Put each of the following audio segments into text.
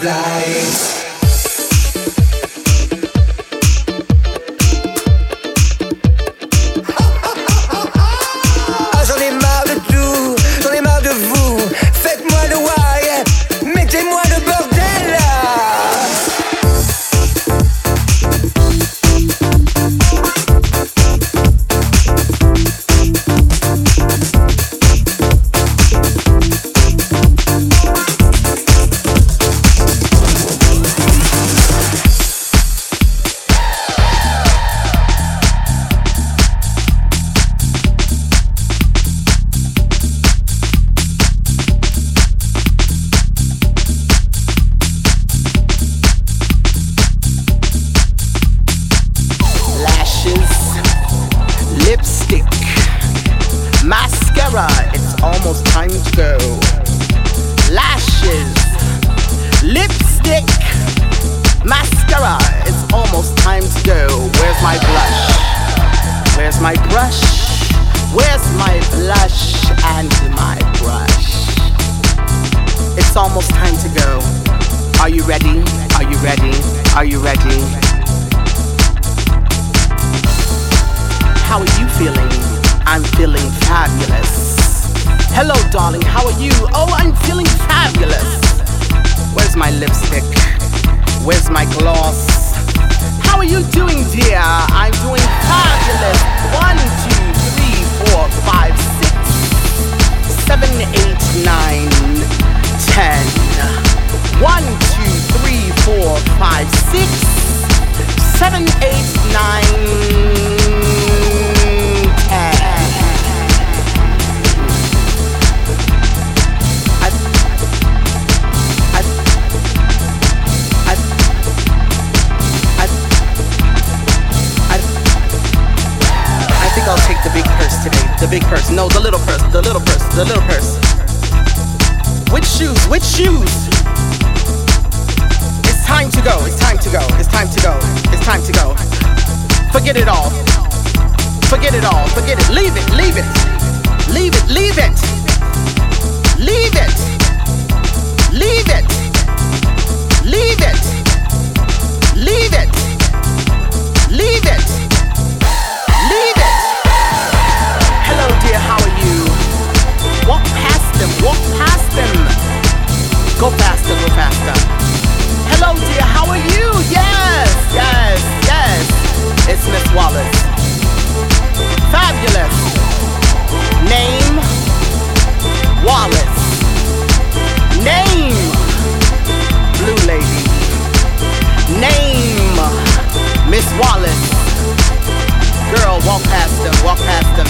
Fly. 789 Forget it all. Forget it all. Forget it. Leave it. Leave it. Leave it. Leave it. Leave it. Leave it. Leave it. Leave it. Leave it. Leave it. Hello, dear. How are you? Walk past them. Walk past them. Go faster. Go faster. Hello, dear. Wallace. Fabulous. Name Wallace. Name Blue Lady. Name Mizz Wallace. Girl, walk past them, walk past them.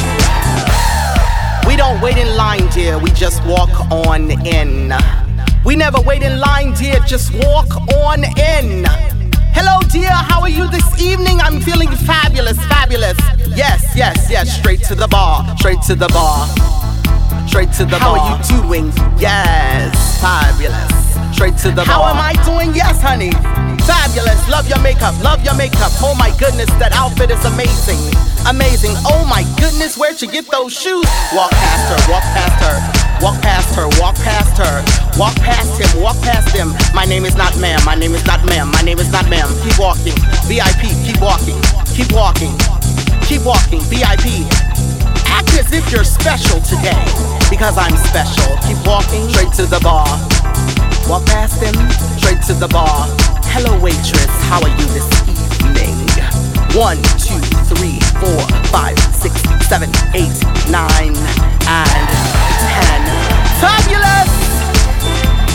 We don't wait in line, dear, we just walk on in. We never wait in line, dear, just walk on in. Hello, dear, how are you this evening? I'm feeling fabulous, fabulous. Yes, yes, yes, straight to the bar, straight to the bar. Straight to the How bar. How are you doing? Yes, fabulous. Straight to the How bar. How am I doing? Yes, honey. Fabulous. Love your makeup. Love your makeup. Oh my goodness, that outfit is amazing. Amazing. Oh my goodness, where'd you get those shoes? Walk past her. Walk past her. Walk past her. Walk past her. Walk past him. Walk past him. My name is not ma'am. My name is not ma'am. My name is not ma'am. Keep walking. VIP. Keep walking. Keep walking. Keep walking. VIP. Act as if you're special today. Because I'm special. Keep walking straight to the bar. Walk past him, straight to the bar. Hello, waitress, how are you this evening? One, two, three, four, five, six, seven, eight, nine, and ten. Fabulous!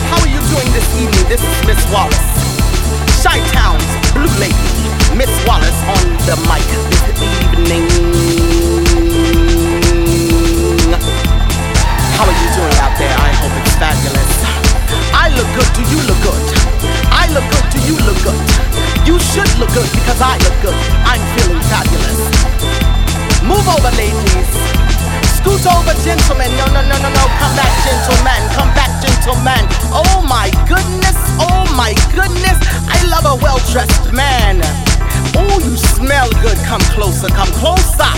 How are you doing this evening? This is Mizz Wallace. Chi-Town's Blue Lady, Mizz Wallace on the mic this evening. How are you doing out there? I hope it's fabulous. I look good, do you look good? I look good, do you look good? You should look good because I look good. I'm feeling fabulous. Move over, ladies. Scoot over, gentlemen. No, no, no, no, no. Come back, gentlemen. Come back, gentlemen. Oh my goodness. Oh my goodness. I love a well dressed man. Oh, you smell good. Come closer. Come closer.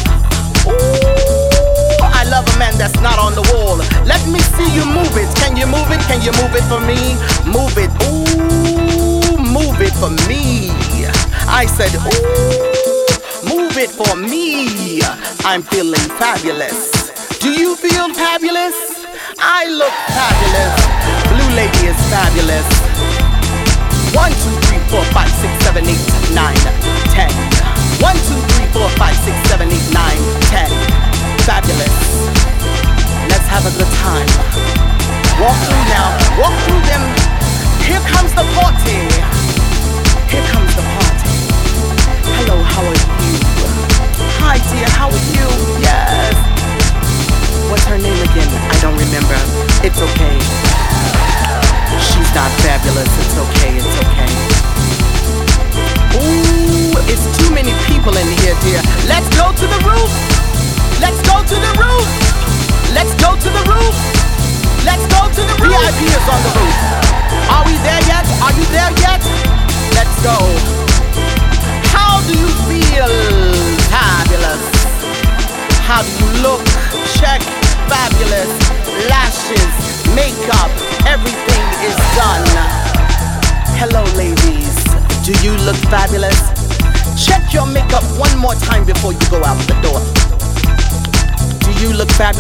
Ooh. I love a man that's not on the wall. Let me see you move it. Can you move it? Can you move it for me? Move it. Ooh, move it for me. I said, ooh, it for me. I'm feeling fabulous. Do you feel fabulous? I look fabulous. Blue lady is fabulous. One, two, three, four, five, six, seven, eight, nine, ten. One, two, three, four, five, six, seven, eight, nine, ten fabulous. Let's have a good time. Walk through now, walk through them. Here comes the party.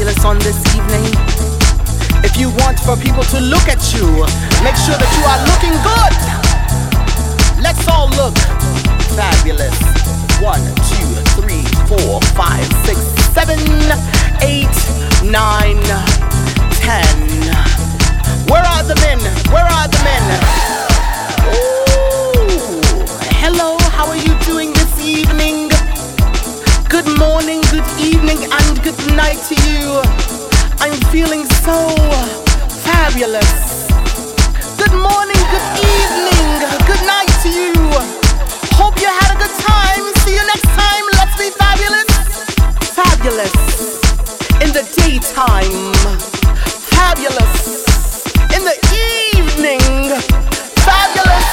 Fabulous on this evening? If you want for people to look at you, make sure that you are looking good. Let's all look fabulous. One, two, three, four, five, six, seven, eight, nine, ten. Where are the men? Where are the men? Evening, and good night to you. I'm feeling so fabulous. Good morning, good evening, good night to you. Hope you had a good time. See you next time. Let's be fabulous. Fabulous in the daytime. Fabulous in the evening. Fabulous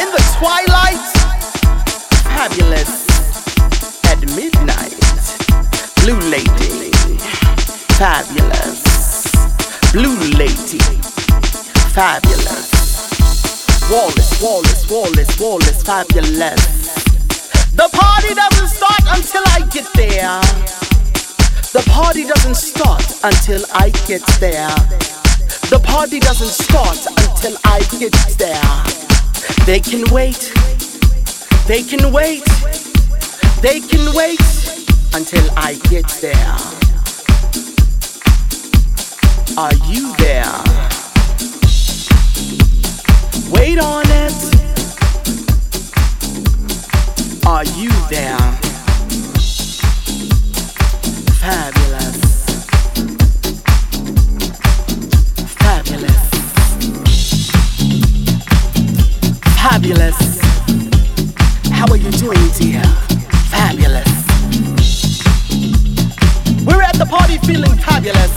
in the twilight. Fabulous Blue lady. Fabulous. Blue lady. Fabulous. Wallace, Wallace, Wallace, Wallace, fabulous. The party doesn't start until I get there. The party doesn't start until I get there. The party doesn't start until I get there. They can wait. They can wait. They can wait until I get there. Are you there? Wait on it. Are you there? Fabulous. Fabulous. Fabulous. How are you doing, dear? Fabulous. At the party feeling fabulous.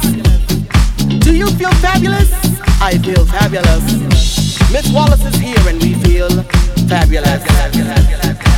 Do you feel fabulous? I feel fabulous. Mizz Wallace is here and we feel fabulous. Come